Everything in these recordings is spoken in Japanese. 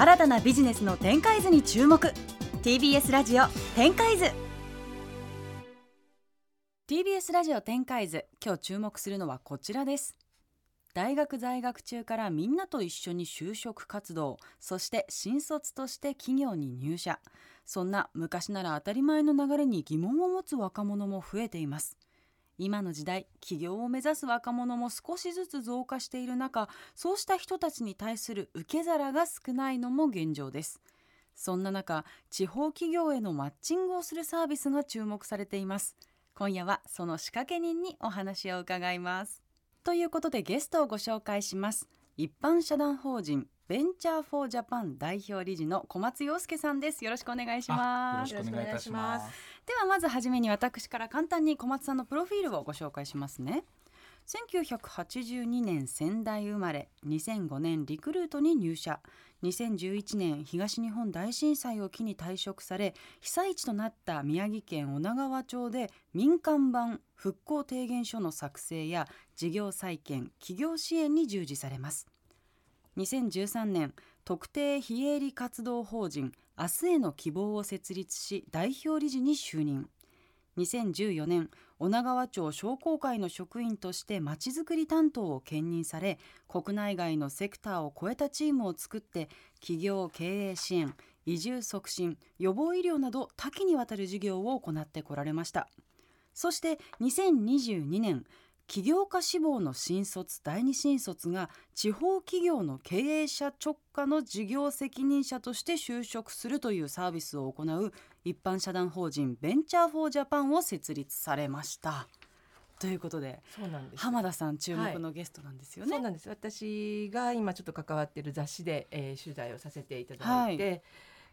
新たなビジネスの展開図に注目。TBS ラジオ展開図。TBS ラジオ展開図今日注目するのはこちらです。大学在学中からみんなと一緒に就職活動そして新卒として企業に入社。そんな昔なら当たり前の流れに疑問を持つ若者も増えています。今の時代起業を目指す若者も少しずつ増加している中そうした人たちに対する受け皿が少ないのも現状です。そんな中地方企業へのマッチングをするサービスが注目されています。今夜はその仕掛け人にお話を伺います。ということでゲストをご紹介します。一般社団法人ベンチャーフォージャパン代表理事の小松洋介さんです。よろしくお願いします。よろしくお願いいたします。ではまずはじめに私から簡単に小松さんのプロフィールをご紹介しますね。1982年仙台生まれ2005年リクルートに入社。2011年東日本大震災を機に退職され被災地となった宮城県女川町で民間版復興提言書の作成や事業再建企業支援に従事されます。2013年特定非営利活動法人明日への希望を設立し代表理事に就任。2014年女川町商工会の職員としてまちづくり担当を兼任され国内外のセクターを超えたチームを作って企業経営支援移住促進予防医療など多岐にわたる事業を行ってこられました。そして2022年起業家志望の新卒第二新卒が地方企業の経営者直下の事業責任者として就職するというサービスを行う一般社団法人ベンチャーフォージャパンを設立されました。ということでそうなんです浜田さん注目のゲストなんですよね、はい、そうなんです私が今ちょっと関わっている雑誌で、えー、取材をさせていただいて、はい、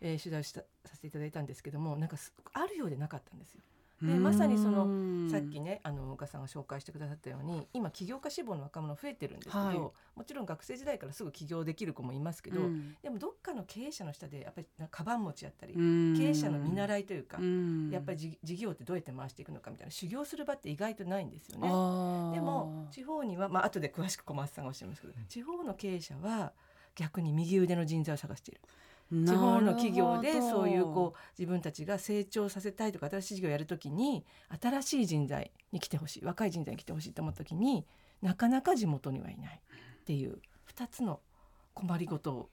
えー、取材をしたさせていただいたんですけどもなんかあるようでなかったんですよ。でまさにそのさっきねあの岡さんが紹介してくださったように今起業家志望の若者増えてるんですけど、はい、もちろん学生時代からすぐ起業できる子もいますけど、うん、でもどっかの経営者の下でやっぱりカバン持ちやったり経営者の見習いというかやっぱり事業ってどうやって回していくのかみたいな修行する場って意外とないんですよね。でも地方には、まあ後で詳しく小松さんがおっしゃいますけど、地方の経営者は逆に右腕の人材を探している。地方の企業でそういうこう自分たちが成長させたいとか新しい事業をやるときに新しい人材に来てほしい若い人材に来てほしいと思った時になかなか地元にはいないっていう2つの困りごとを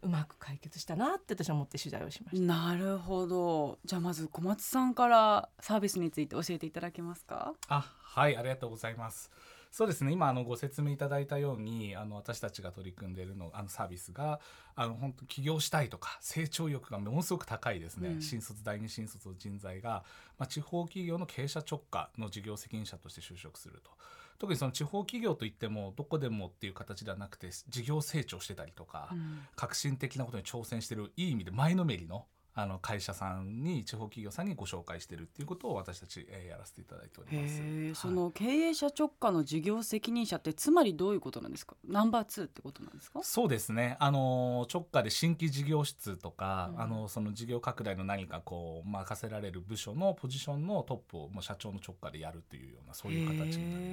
うまく解決したなって私は思って取材をしました。なるほど。じゃあまず小松さんからサービスについて教えていただけますか？あはいありがとうございますそうですね。今あのご説明いただいたようにあの私たちが取り組んでいるのあのサービスがあの本当起業したいとか成長欲がものすごく高いですね、うん、新卒第二新卒の人材が、まあ、地方企業の経営者直下の事業責任者として就職すると。特にその地方企業といってもどこでもっていう形ではなくて事業成長してたりとか、うん、革新的なことに挑戦してるいい意味で前のめりのあの会社さんに地方企業さんにご紹介してるっていうことを私たち、えー、やらせていただいております。はい、その経営者直下の事業責任者ってつまりどういうことなんですか？ナンバーツーってことなんですか？そうですね。あの直下で新規事業室とか、うん、あのその事業拡大の何かこう任せられる部署のポジションのトップをもう社長の直下でやるというようなそういう形になり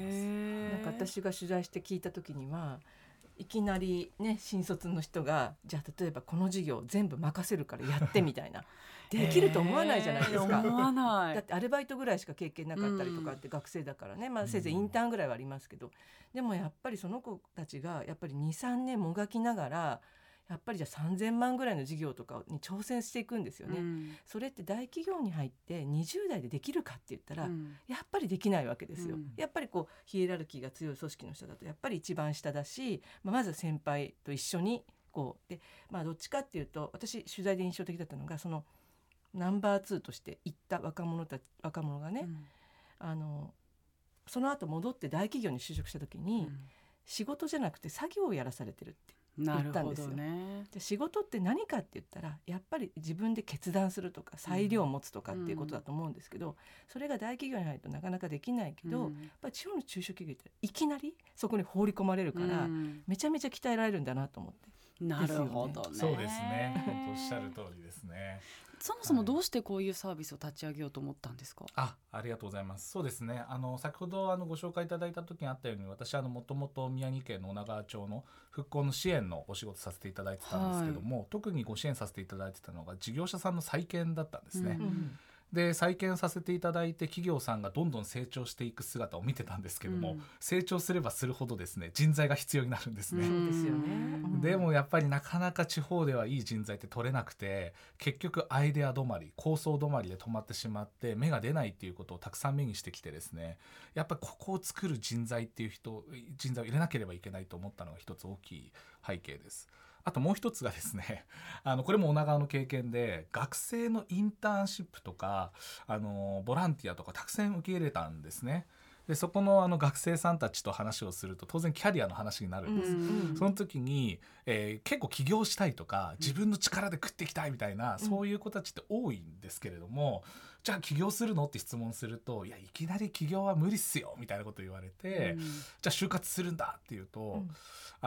ます。なんか私が取材して聞いた時には。いきなりね新卒の人がじゃあ例えばこの事業全部任せるからやってみたいな。できると思わないじゃないですか。思わない。だってアルバイトぐらいしか経験なかったりとかって学生だからね、まあ、せいぜいインターンぐらいはありますけど、でもやっぱりその子たちがやっぱり23年もがきながらやっぱりじゃあ3,000万ぐらいの事業とかに挑戦していくんですよね、うん、それって大企業に入って20代でできるかって言ったら、うん、やっぱりできないわけですよ、うん、やっぱりこうヒエラルキーが強い組織の人だとやっぱり一番下だし、まあ、まず先輩と一緒にこうでまあどっちかっていうと私取材で印象的だったのがそのナンバー2として行った若者た若者がね、あのその後戻って大企業に就職した時に、仕事じゃなくて作業をやらされてるって言ったんですよ。ね、で仕事って何かって言ったらやっぱり自分で決断するとか裁量を持つとかっていうことだと思うんですけど、うん、それが大企業に入るとなかなかできないけど、うん、やっぱり地方の中小企業っていきなりそこに放り込まれるから、うん、めちゃめちゃ鍛えられるんだなと思って。なるほどね。そうですね。本当おっしゃる通りですね。そもそもどうしてこういうサービスを立ち上げようと思ったんですか？あ、ありがとうございます。そうですね。あの先ほどあのご紹介いただいた時にあったように、私あのもともと宮城県の女川町の復興の支援のお仕事させていただいてたんですけども、はい、特にご支援させていただいてたのが事業者さんの再建だったんですね。うんで再建させていただいて企業さんがどんどん成長していく姿を見てたんですけども、うん、成長すればするほどですね人材が必要になるんですね。ですよね、でもやっぱりなかなか地方ではいい人材って取れなくて結局アイデア止まり構想止まりで止まってしまって芽が出ないっていうことをたくさん目にしてきてですねやっぱりここを作る人材っていう人人材を入れなければいけないと思ったのが一つ大きい背景です。あともう一つがですね あのこれも女川の経験で学生のインターンシップとかあのボランティアとかたくさん受け入れたんですね。でそこのあの学生さんたちと話をすると当然キャリアの話になるんです、うんうん、その時に、えー、結構起業したいとか自分の力で食っていきたいみたいな、うん、そういう子たちって多いんですけれども、じゃあ起業するのって質問するといやいきなり起業は無理っすよみたいなこと言われて、うん、じゃあ就活するんだっていうと、うん、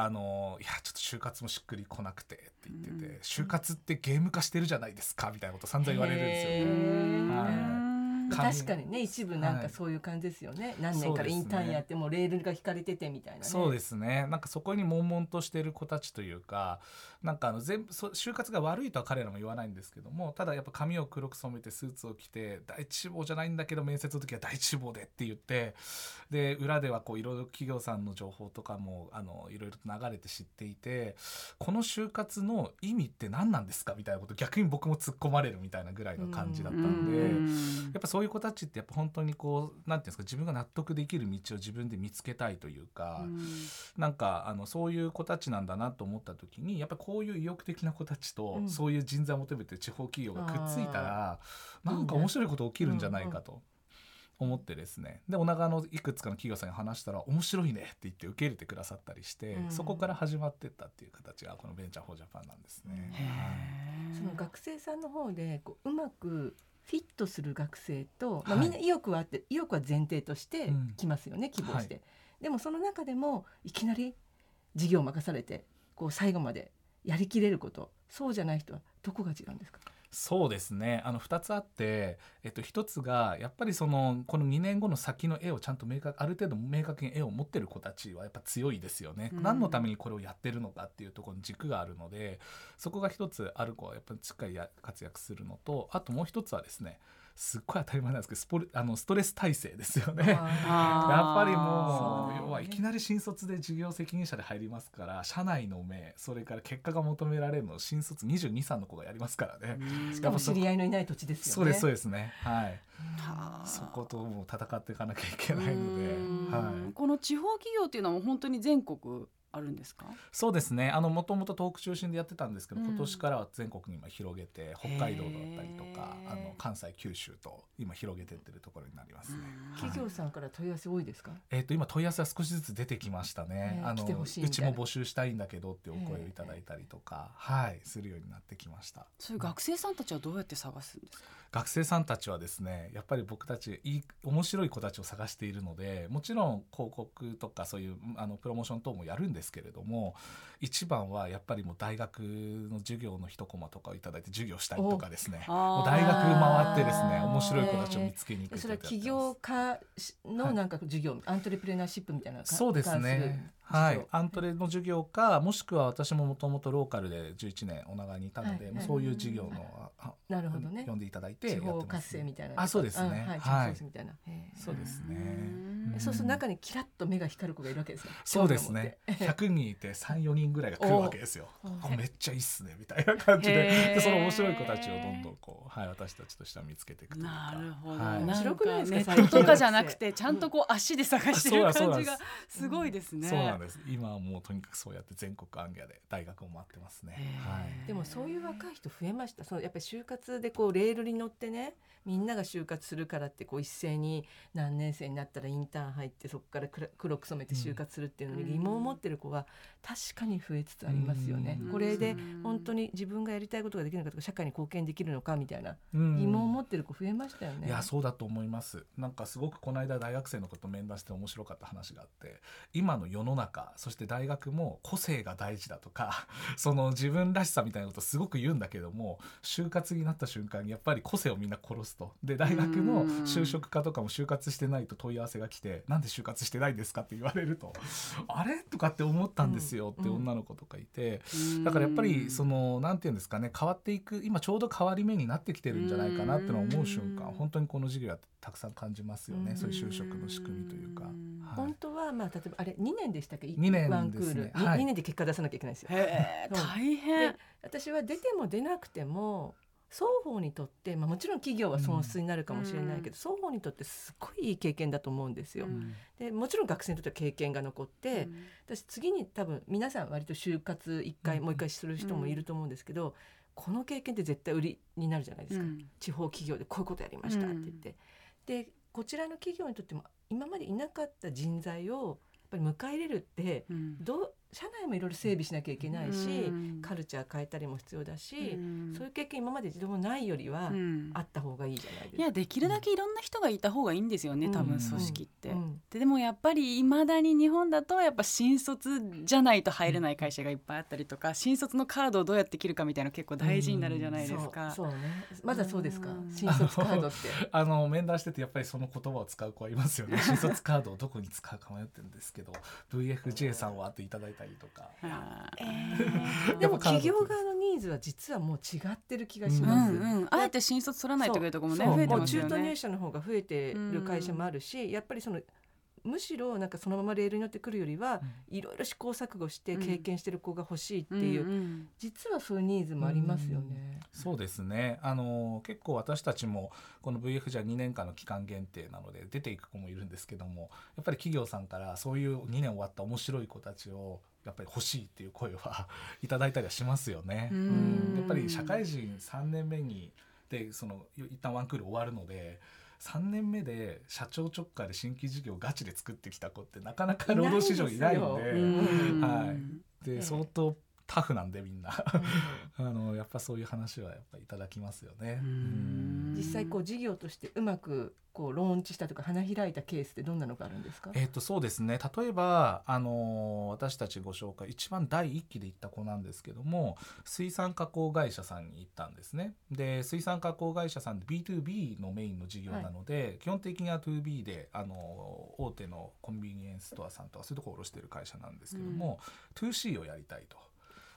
あのいやちょっと就活もしっくりこなくてって言ってて、うん、就活ってゲーム化してるじゃないですかみたいなこと散々言われるんですよね。はい確かにね一部なんかそういう感じですよね、はい、何年からインターンやってもレールが引かれててみたいな、ね、そうですね。なんかそこに悶々としてる子たちというかなんかあの全部そ就活が悪いとは彼らも言わないんですけどもただやっぱ髪を黒く染めてスーツを着て第一志望じゃないんだけど面接の時は第一志望でって言ってで裏ではこういろいろ企業さんの情報とかもあのいろいろと流れて知っていてこの就活の意味って何なんですか？みたいなこと逆に僕も突っ込まれるみたいなぐらいの感じだったんでやっぱそういう子たちってやっぱ本当にこうなんていうんですか自分が納得できる道を自分で見つけたいというかなんかあのそういう子たちなんだなと思った時にやっぱこういう意欲的な子たちと、そういう人材を求めてる地方企業がくっついたらなんか面白いこと起きるんじゃないかと。思ってですね。で女川のいくつかの企業さんに話したら面白いねって言って受け入れてくださったりして、うん、そこから始まってったっていう形がこのベンチャーフォージャパンなんですね。はい、その学生さんの方でこううまくフィットする学生と、まあ、みんな意欲はあって意欲は前提として来ますよね、うん、希望して、はい、でもその中でもいきなり事業を任されてこう最後までやりきれることそうじゃない人はどこが違うんですか？そうですね。あの2つあって、えっと、1つがやっぱりそのこの2年後の先の絵をちゃんと明確ある程度明確に絵を持ってる子たちはやっぱ強いですよね、うん、何のためにこれをやってるのかっていうところに軸があるのでそこが1つある子はやっぱりしっかり活躍するのとあともう1つはですねすっごい当たり前なんですけどスポあのストレス耐性ですよね。やっぱりもう要はいきなり新卒で事業責任者で入りますから社内の目それから結果が求められるの新卒22、3の子がやりますからね。しかも知り合いのいない土地ですよね。そうですそうですね。はい。そことも戦っていかなきゃいけないので、はい。この地方企業っていうのは本当に全国あるんですか？そうですね。あのもともと東北中心でやってたんですけど、うん、今年からは全国に今広げて北海道だったりとかあの関西九州と今広げてってるところになりますね、企業さんから問い合わせ多いですか、えっ、ー、と今問い合わせは少しずつ出てきましたね。あのうちも募集したいんだけどってお声をいただいたりとかはいするようになってきました。そういう学生さんたちはどうやって探すんですか？学生さんたちはですねやっぱり僕たちいい面白い子たちを探しているのでもちろん広告とかそういうあのプロモーション等もやるんですけれども一番はやっぱりもう大学の授業の一コマとかを頂いて授業したりとかですね。もう大学回ってですね面白い子たちを見つけに行くそれは起業家のなんか授業、はい、アントレプレナーシップみたいなそうですねはい、アントレの授業かもしくは私ももともとローカルで11年女川にいたので、はい。はい、そういう授業の、なるほどね。呼んでいただいて地方活性みたいな。あそうですね。はい、みたいな。そうですね。そうすると中にキラッと目が光る子がいるわけですよ。そうですね。100人いて34人ぐらいが来るわけですよ。めっちゃいいっすね。みたいな感じで。でその面白い子たちをどんどんこう、はい、私たちとしては見つけていくなるほど、はい、面白くないですかネットとかじゃなくてちゃんとこう足で探してる感じがすごいですねです今はもうとにかくそうやって全国アンギャで大学を回ってますね。はい、でもそういう若い人増えました。そのやっぱり就活でこうレールに乗ってね、みんなが就活するからってこう一斉に何年生になったらインターン入ってそこから黒く染めて就活するっていうのに疑問を持ってる子が確かに増えつつありますよね。これで本当に自分がやりたいことができるのかとか社会に貢献できるのかみたいな疑問を持ってる子増えましたよね。いやそうだと思います。なんかすごくこの間大学生の子と面談して面白かった話があって、今の世の中中そして大学も個性が大事だとか その自分らしさみたいなことすごく言うんだけども就活になった瞬間にやっぱり個性をみんな殺すと。で大学の就職課とかも就活してないと問い合わせが来て「なんで就活してないんですか?」って言われると「あれ?」とかって思ったんですよって女の子とかいて。だからやっぱりその何て言うんですかね変わっていく今ちょうど変わり目になってきてるんじゃないかなってのは思う瞬間本当にこの授業はたくさん感じますよねそういう就職の仕組みというか。はい、本当はまあ例えばあれ2年でしたっけ？2年ワンクール、ねはい、2年で結果出さなきゃいけないですよ。大変。私は出ても出なくても双方にとって、まあ、もちろん企業は損失になるかもしれないけど、うん、双方にとってすごいいい経験だと思うんですよ。うん、でもちろん学生にとっては経験が残って、うん、私次に多分皆さん割と就活一回、もう一回する人もいると思うんですけど、この経験って絶対売りになるじゃないですか、地方企業でこういうことやりましたって言って。でこちらの企業にとっても今までいなかった人材をぱり迎え入れるってどう、社内もいろいろ整備しなきゃいけないし、うん、カルチャー変えたりも必要だし、うん、そういう経験今まで一度もないよりはあった方がいいじゃないですか。いやできるだけいろんな人がいた方がいいんですよね、うん、多分組織って。ででもやっぱりいまだに日本だとやっぱ新卒じゃないと入れない会社がいっぱいあったりとか新卒のカードをどうやって切るかみたいな結構大事になるじゃないですか。そうそうねまだそうですか？新卒カードって。あの面談しててやっぱりその言葉を使う子はいますよね。新卒カードをどこに使うか迷ってるんですけど VFJ さんはっていただいたりとか。えー、でも企業側のニーズは実はもう違ってる気がします。うんうん、あえて新卒取らないというところもね増えてますよね。中途入社の方が増えてる会社もあるし、やっぱりそのむしろなんかそのままレールに乗ってくるよりは、いろいろ試行錯誤して経験してる子が欲しいっていう、うん、実はそういうニーズもありますよね。うそうですね。あの結構私たちもこの VF じゃ2年間の期間限定なので出ていく子もいるんですけどもやっぱり企業さんからそういう2年終わった面白い子たちをやっぱり欲しいっていう声は いただいたりはしますよね。うん。やっぱり社会人3年目にでその一旦ワンクール終わるので3年目で社長直下で新規事業をガチで作ってきた子ってなかなか労働市場いないんではい、で相当タフなんでみんなあのやっぱそういう話はやっぱいただきますよね。実際こう事業としてうまくこうローンチしたとか花開いたケースってどんなのがあるんですか？えっ、とそうですね。例えばあの私たちご紹介一番第一期で行った子なんですけども、水産加工会社さんに行ったんですね。で水産加工会社さんで B2B のメインの事業なので、はい、基本的には 2B であの大手のコンビニエンスストアさんとかそういうところを卸している会社なんですけども、うん、2C をやりたいと。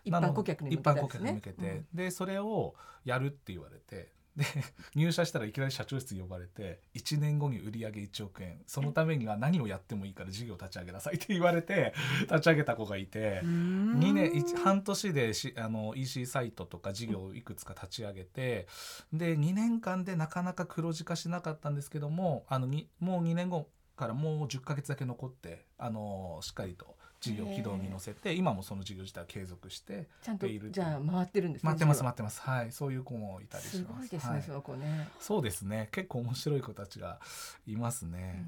一般顧客に向けて、ね、一般顧客に向けて、うん、でそれをやるって言われてで 入社したらいきなり社長室に呼ばれて1年後に売り上げ1億円。そのためには何をやってもいいから事業立ち上げなさいって言われて 立ち上げた子がいて2年半年でしあの EC サイトとか事業をいくつか立ち上げてで2年間でなかなか黒字化しなかったんですけどもあのもう2年後からもう10ヶ月だけ残ってあのしっかりと事業軌道に乗せて今もその事業自体は継続してちゃんとじゃあ回ってるんですね回ってます回ってます。はいそういう子もいたりします。すごいですね、はい、その子ね。そうですね。結構面白い子たちがいますね。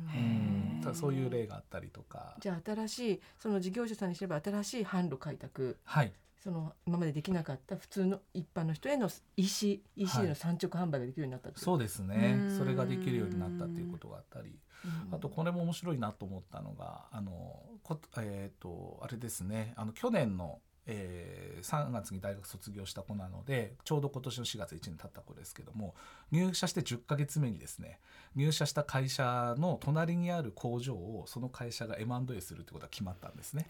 うん。そういう例があったりとか。じゃあ新しいその事業者さんにすれば新しい販路開拓。はいその今までできなかった普通の一般の人への EC, EC の産直販売ができるようになった、はい、そうですね。それができるようになったっていうことがあったり。あとこれも面白いなと思ったのがあのこ、えーと、あれですね。あの去年のえー、3月に大学卒業した子なのでちょうど今年の4月1年経った子ですけども入社して10ヶ月目にですね入社した会社の隣にある工場をその会社が M&A するってことが決まったんですね。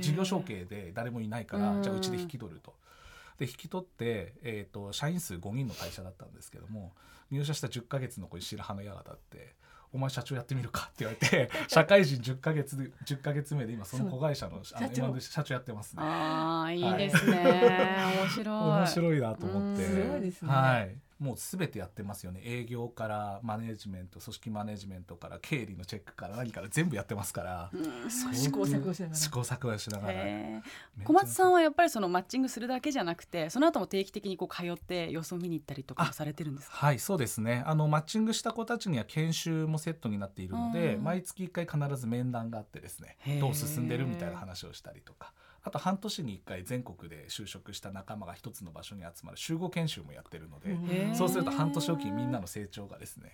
事業承継で誰もいないからじゃあうちで引き取ると。で引き取って、えーと、と社員数5人の会社だったんですけども入社した10ヶ月の子に白羽の矢が立ってお前社長やってみるかって言われて 社会人10か月で10ヶ月目で今その子会社のあの今社長やってますね。ああいいですね、はい、面白い面白いなと思って。すごいですね。はい。もうすべてやってますよね。営業からマネジメント組織マネジメントから経理のチェックから何から全部やってますから、うん、試行錯誤しながら。試行錯誤しながら。小松さんはやっぱりそのマッチングするだけじゃなくてその後も定期的にこう通って様子を見に行ったりとかされてるんですはいそうですね。あのマッチングした子たちには研修もセットになっているので、毎月1回必ず面談があってですねどう進んでるみたいな話をしたりとかあと半年に1回全国で就職した仲間が一つの場所に集まる集合研修もやってるので、そうすると半年おきにみんなの成長がですね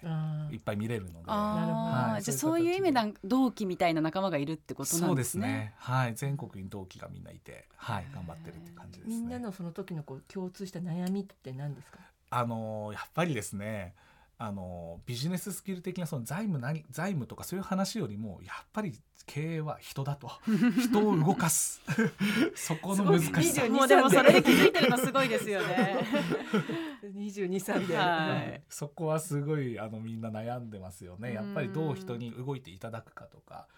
いっぱい見れるので、はい、じゃあそういう意味で同期みたいな仲間がいるってことなんですね。そうですね。はい、全国に同期がみんないて、はい、頑張ってるって感じですね。みんなのその時のこう共通した悩みって何ですか？あのやっぱりですね。あのビジネススキル的なその財務何財務とかそういう話よりもやっぱり経営は人だと。人を動かす。そこの難しさ。もうでもそれで気づいてるのすごいですよね。22歳で、はい、そこはすごいあのみんな悩んでますよね。やっぱりどう人に動いていただくかとか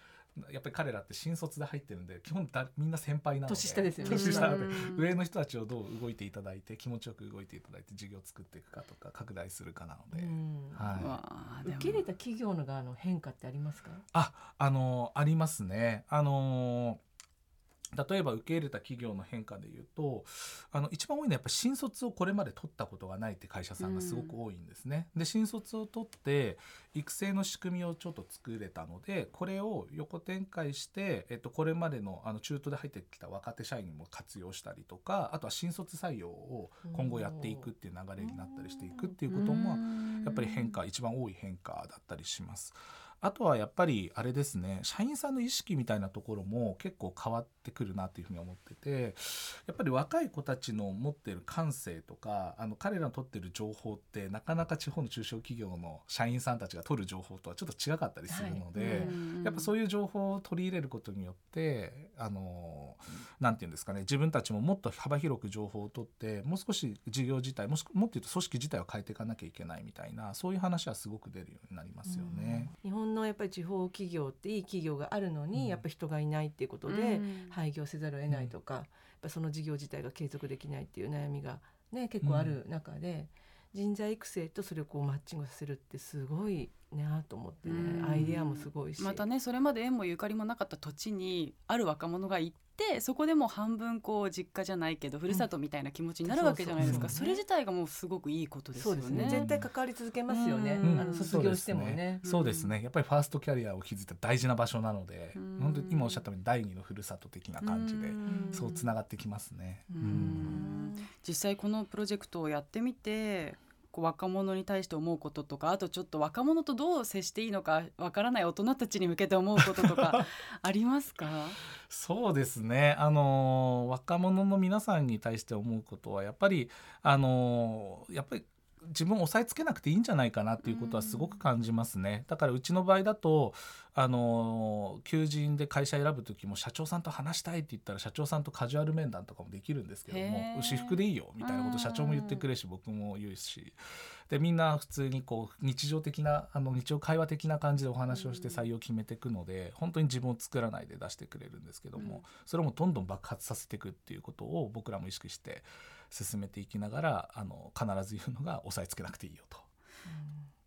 やっぱり彼らって新卒で入ってるんで基本だみんな先輩なので年下ですよね。年下なので上の人たちをどう動いていただいて気持ちよく動いていただいて事業を作っていくかとか拡大するかなので、はい、受け入れた企業の側の変化ってありますか？ああのありますね。あのー例えば受け入れた企業の変化でいうとあの一番多いのはやっぱ新卒をこれまで取ったことがないって会社さんがすごく多いんですね。うん、で新卒を取って育成の仕組みをちょっと作れたのでこれを横展開して、えっと、これまでのあの中途で入ってきた若手社員にも活用したりとかあとは新卒採用を今後やっていくっていう流れになったりしていくっていうこともやっぱり変化一番多い変化だったりします。あとはやっぱりあれですね社員さんの意識みたいなところも結構変わってくるなっていうふうに思っててやっぱり若い子たちの持ってる感性とかあの彼らの取ってる情報ってなかなか地方の中小企業の社員さんたちが取る情報とはちょっと違かったりするので、はい、やっぱそういう情報を取り入れることによってあの何て言うんですかね自分たちももっと幅広く情報を取ってもう少し事業自体もしもっと言うと組織自体を変えていかなきゃいけないみたいなそういう話はすごく出るようになりますよね。日本のやっぱり地方企業っていい企業があるのに、やっぱ人がいないっていうことで廃業せざるを得ないとか、やっぱその事業自体が継続できないっていう悩みがね結構ある中で、人材育成とそれをこうマッチングさせるってすごいなと思ってねアイデアもすごいし。またねそれまで縁もゆかりもなかった土地にある若者が行ってそこでも半分こう実家じゃないけどふるさとみたいな気持ちになるわけじゃないですか、それ自体がもうすごくいいことですよね、ね、絶対関わり続けますよね、あの卒業してもね。そうですね、やっぱりファーストキャリアを築いた大事な場所なので、本当に今おっしゃったように第二のふるさと的な感じで、そうつながってきますね、実際このプロジェクトをやってみてこう若者に対して思うこととかあとちょっと若者とどう接していいのかわからない大人たちに向けて思うこととか ありますか？そうですね。あの若者の皆さんに対して思うことはやっぱりあのやっぱり自分を押さえつけなくていいんじゃないかなっていうことはすごく感じますね。だからうちの場合だとあの求人で会社選ぶ時も社長さんと話したいって言ったら社長さんとカジュアル面談とかもできるんですけども私服でいいよみたいなこと社長も言ってくれるし僕も言うし。でみんな普通にこう日常的なあの日常会話的な感じでお話をして採用決めていくので本当に自分を作らないで出してくれるんですけどもそれもどんどん爆発させていくっていうことを僕らも意識して進めていきながらあの必ず言うのが押さえつけなくていいよと。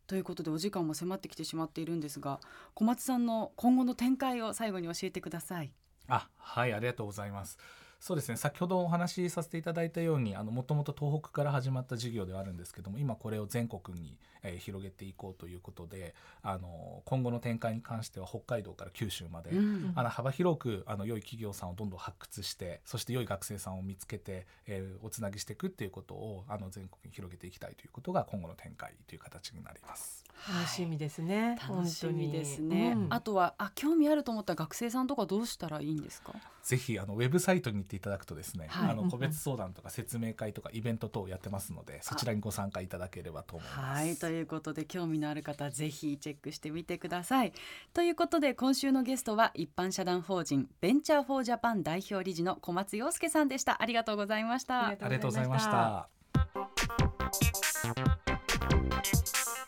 ということでお時間も迫ってきてしまっているんですが小松さんの今後の展開を最後に教えてください。あはいありがとうございます。そうですね先ほどお話しさせていただいたようにもともと東北から始まった事業ではあるんですけども今これを全国に、えー、広げていこうということであの今後の展開に関しては北海道から九州まで、うん、あの幅広くあの良い企業さんをどんどん発掘してそして良い学生さんを見つけて、えー、おつなぎしていくっていうことをあの全国に広げていきたいということが今後の展開という形になります。楽しみですね。楽しみですね。うん、あとはあ興味あると思った学生さんとかどうしたらいいんですか？ぜひあのウェブサイトに行っていただくとですね、はい、あの個別相談とか説明会とかイベント等やってますので、そちらにご参加いただければと思います。はいということで興味のある方ぜひチェックしてみてください。ということで今週のゲストは一般社団法人ベンチャーフォージャパン代表理事の小松洋介さんでした。ありがとうございました。ありがとうございました。